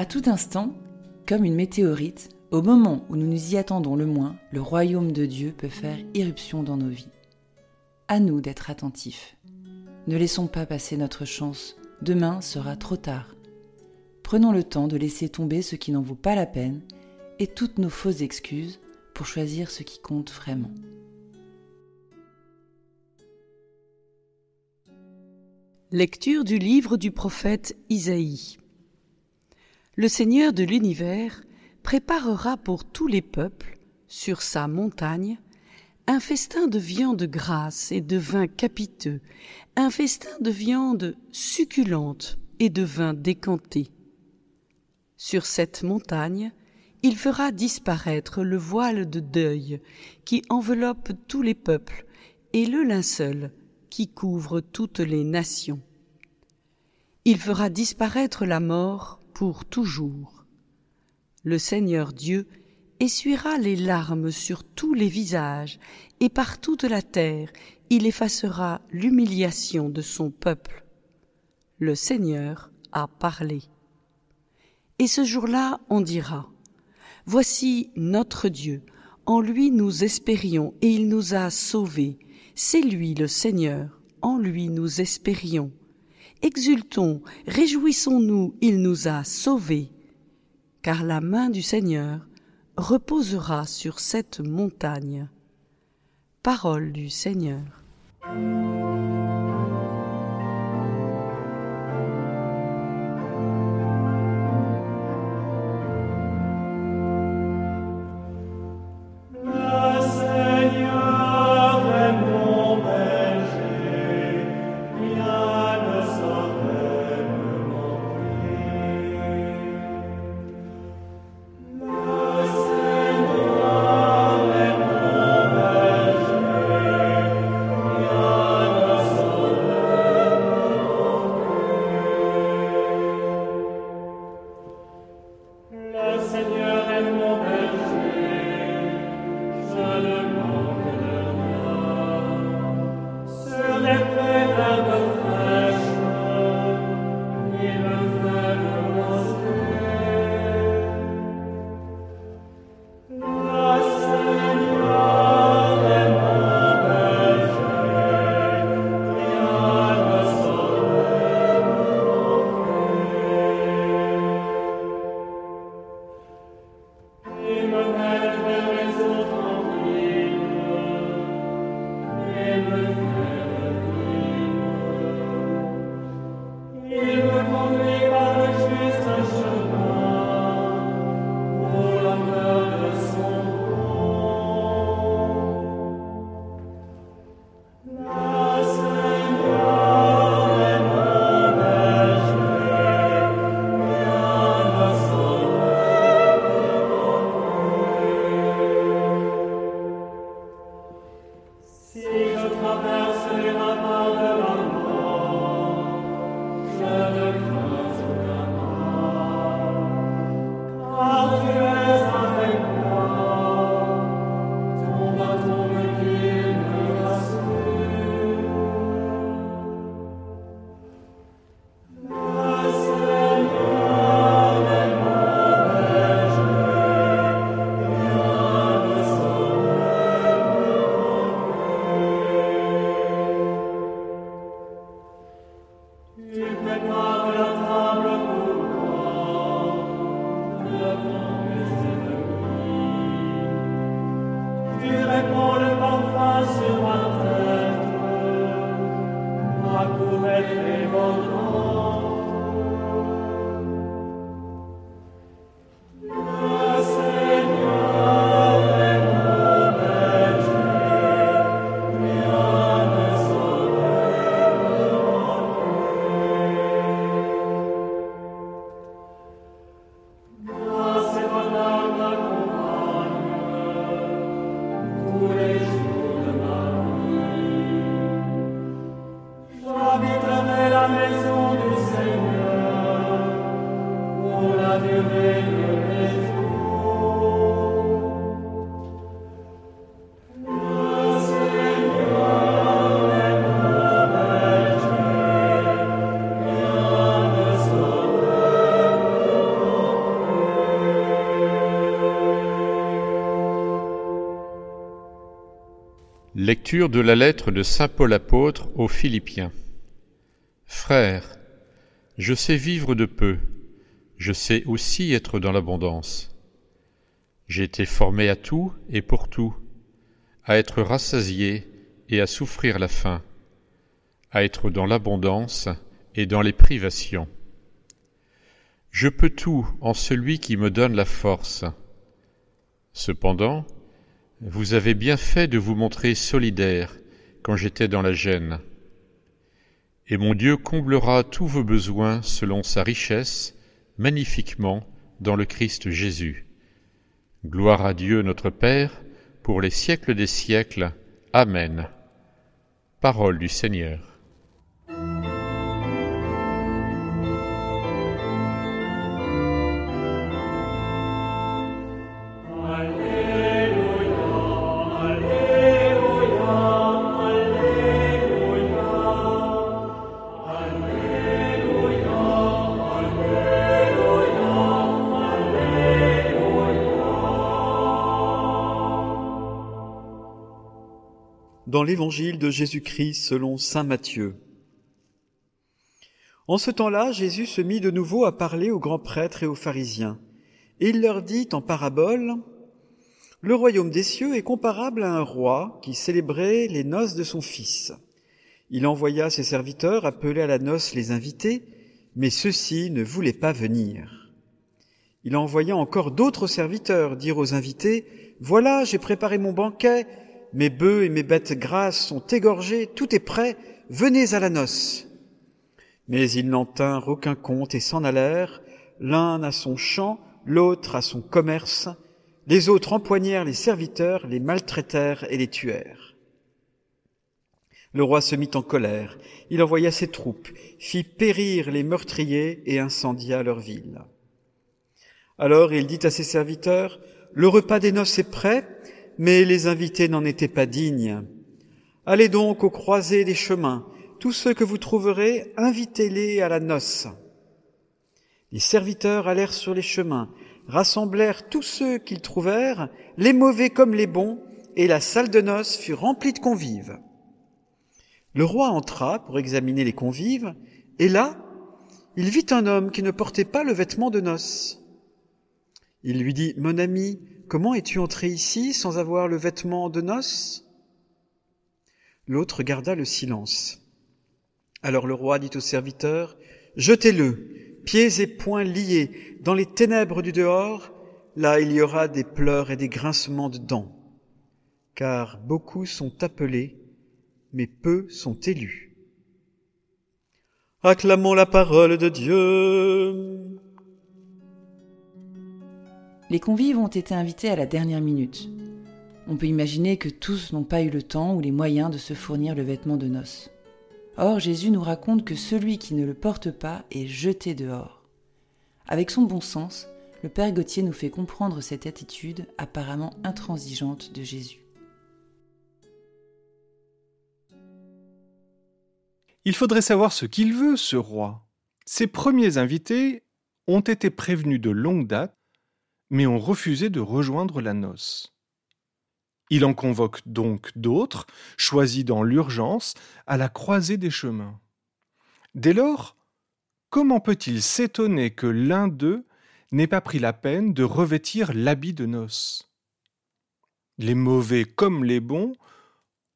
À tout instant, comme une météorite, au moment où nous nous y attendons le moins, le royaume de Dieu peut faire irruption dans nos vies. À nous d'être attentifs. Ne laissons pas passer notre chance, demain sera trop tard. Prenons le temps de laisser tomber ce qui n'en vaut pas la peine et toutes nos fausses excuses pour choisir ce qui compte vraiment. Lecture du livre du prophète Isaïe. Le Seigneur de l'univers préparera pour tous les peuples, sur sa montagne, un festin de viande grasse et de vin capiteux, un festin de viande succulente et de vin décanté. Sur cette montagne, il fera disparaître le voile de deuil qui enveloppe tous les peuples et le linceul qui couvre toutes les nations. Il fera disparaître la mort toujours. Le Seigneur Dieu essuiera les larmes sur tous les visages, et par toute la terre il effacera l'humiliation de son peuple. Le Seigneur a parlé. Et ce jour-là on dira, Voici notre Dieu, en lui nous espérions et il nous a sauvés, c'est lui le Seigneur, en lui nous espérions. Exultons, réjouissons-nous, il nous a sauvés, car la main du Seigneur reposera sur cette montagne. Parole du Seigneur. Lecture de la lettre de Saint Paul apôtre aux Philippiens. Frères, je sais vivre de peu, je sais aussi être dans l'abondance. J'ai été formé à tout et pour tout, à être rassasié et à souffrir la faim, à être dans l'abondance et dans les privations. Je peux tout en celui qui me donne la force. Cependant, vous avez bien fait de vous montrer solidaire quand j'étais dans la gêne. Et mon Dieu comblera tous vos besoins selon sa richesse, magnifiquement, dans le Christ Jésus. Gloire à Dieu notre Père, pour les siècles des siècles. Amen. Parole du Seigneur. Dans l'évangile de Jésus-Christ selon Saint Matthieu. En ce temps-là, Jésus se mit de nouveau à parler aux grands prêtres et aux pharisiens, et il leur dit en parabole, Le royaume des cieux est comparable à un roi qui célébrait les noces de son fils. Il envoya ses serviteurs appeler à la noce les invités, mais ceux-ci ne voulaient pas venir. Il envoya encore d'autres serviteurs dire aux invités, Voilà, j'ai préparé mon banquet, mes bœufs et mes bêtes grasses sont égorgés, tout est prêt, venez à la noce. Mais ils n'en tinrent aucun compte et s'en allèrent, l'un à son champ, l'autre à son commerce, les autres empoignèrent les serviteurs, les maltraitèrent et les tuèrent. Le roi se mit en colère, il envoya ses troupes, fit périr les meurtriers et incendia leur ville. Alors il dit à ses serviteurs, Le repas des noces est prêt, mais les invités n'en étaient pas dignes. Allez donc aux croisées des chemins, tous ceux que vous trouverez, invitez-les à la noce. Les serviteurs allèrent sur les chemins, rassemblèrent tous ceux qu'ils trouvèrent, les mauvais comme les bons, et la salle de noces fut remplie de convives. Le roi entra pour examiner les convives, et là, il vit un homme qui ne portait pas le vêtement de noces. Il lui dit, Mon ami, Comment es-tu entré ici sans avoir le vêtement de noces? L'autre garda le silence. Alors le roi dit au serviteur, Jetez-le, pieds et poings liés, dans les ténèbres du dehors, là il y aura des pleurs et des grincements de dents, car beaucoup sont appelés, mais peu sont élus. Acclamons la parole de Dieu. Les convives ont été invités à la dernière minute. On peut imaginer que tous n'ont pas eu le temps ou les moyens de se fournir le vêtement de noces. Or, Jésus nous raconte que celui qui ne le porte pas est jeté dehors. Avec son bon sens, le Père Gauthier nous fait comprendre cette attitude apparemment intransigeante de Jésus. Il faudrait savoir ce qu'il veut, ce roi. Ses premiers invités ont été prévenus de longue date mais ont refusé de rejoindre la noce. Il en convoque donc d'autres, choisis dans l'urgence, à la croisée des chemins. Dès lors, comment peut-il s'étonner que l'un d'eux n'ait pas pris la peine de revêtir l'habit de noces Les mauvais comme les bons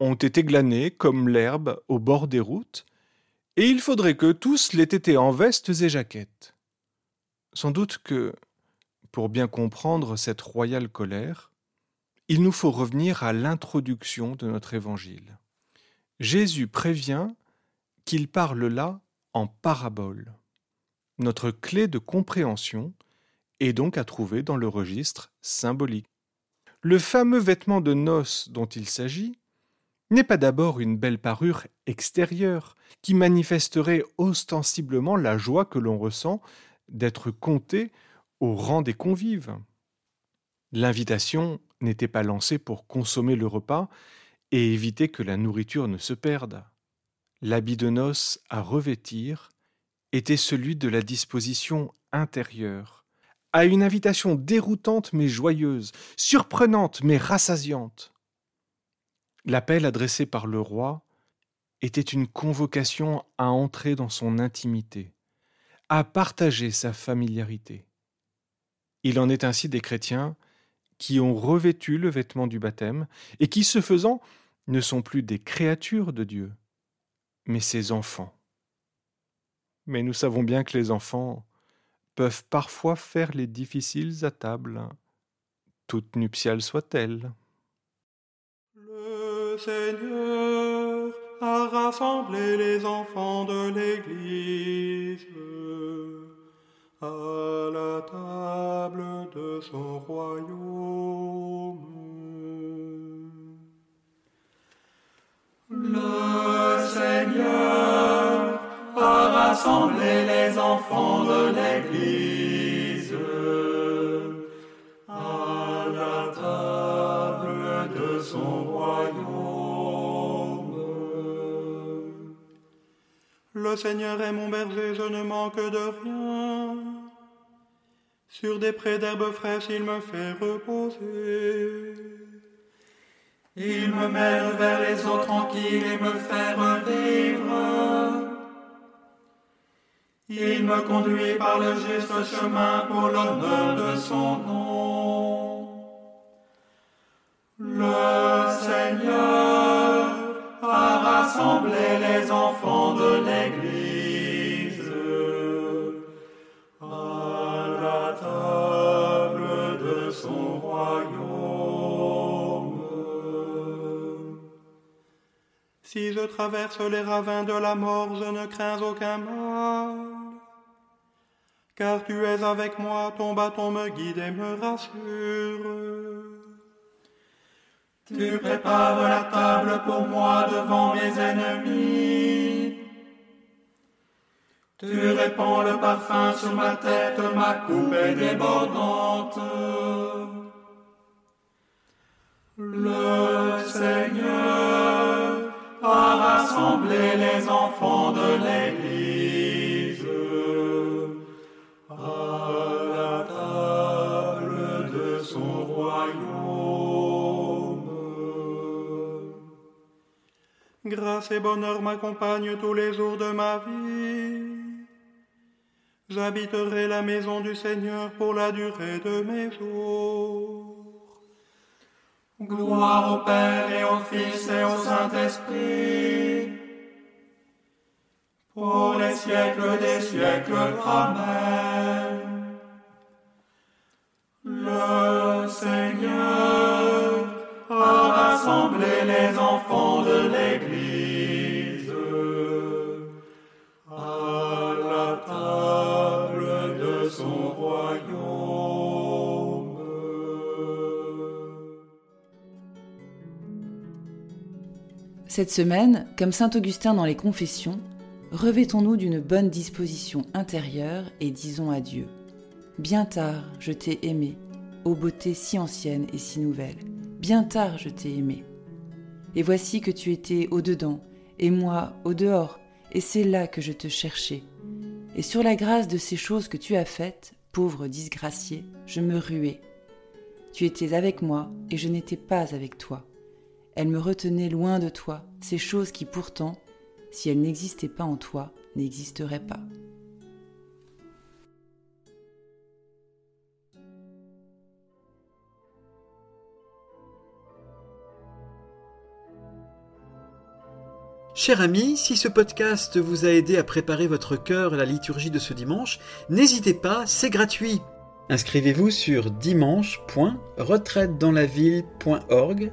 ont été glanés comme l'herbe au bord des routes, et il faudrait que tous l'aient été en vestes et jaquettes. Sans doute que, pour bien comprendre cette royale colère, il nous faut revenir à l'introduction de notre évangile. Jésus prévient qu'il parle là en parabole. Notre clé de compréhension est donc à trouver dans le registre symbolique. Le fameux vêtement de noces dont il s'agit n'est pas d'abord une belle parure extérieure qui manifesterait ostensiblement la joie que l'on ressent d'être compté au rang des convives. L'invitation n'était pas lancée pour consommer le repas et éviter que la nourriture ne se perde. L'habit de noces à revêtir était celui de la disposition intérieure, à une invitation déroutante mais joyeuse, surprenante mais rassasiante. L'appel adressé par le roi était une convocation à entrer dans son intimité, à partager sa familiarité. Il en est ainsi des chrétiens qui ont revêtu le vêtement du baptême et qui, ce faisant, ne sont plus des créatures de Dieu, mais ses enfants. Mais nous savons bien que les enfants peuvent parfois faire les difficiles à table, toutes nuptiales soient-elles. Le Seigneur a rassemblé les enfants de l'Église à la table de son royaume. Le Seigneur a rassemblé les enfants de l'Église à la table de son royaume. Le Seigneur est mon berger, je ne manque de rien. Sur des prés d'herbes fraîches, il me fait reposer. Il me mène vers les eaux tranquilles et me fait revivre. Il me conduit par le juste chemin pour l'honneur de son nom. Le Seigneur a rassemblé les enfants de l'Église Si je traverse les ravins de la mort, je ne crains aucun mal. Car tu es avec moi, ton bâton me guide et me rassure. Tu prépares la table pour moi devant mes ennemis. Tu répands le parfum sur ma tête, ma coupe est débordante. Le Seigneur les enfants de l'Église à la table de son royaume. Grâce et bonheur m'accompagnent tous les jours de ma vie. J'habiterai la maison du Seigneur pour la durée de mes jours. Gloire au Père et au Fils et au Saint-Esprit. Pour les siècles des siècles. Amen. Le Seigneur a rassemblé les enfants de l'Église à la table de son royaume. Cette semaine, comme saint Augustin dans les Confessions, revêtons-nous d'une bonne disposition intérieure et disons à Dieu Bien tard, je t'ai aimé, ô beauté si ancienne et si nouvelle. Bien tard, je t'ai aimé. Et voici que tu étais au-dedans, et moi au-dehors, et c'est là que je te cherchais. Et sur la grâce de ces choses que tu as faites, pauvre disgracié, je me ruais. Tu étais avec moi, et je n'étais pas avec toi. Elles me retenaient loin de toi, ces choses qui pourtant, si elles n'existaient pas en toi, n'existeraient pas. Cher ami, si ce podcast vous a aidé à préparer votre cœur à la liturgie de ce dimanche, n'hésitez pas, c'est gratuit. Inscrivez-vous sur dimanche.retraitedanslaville.org.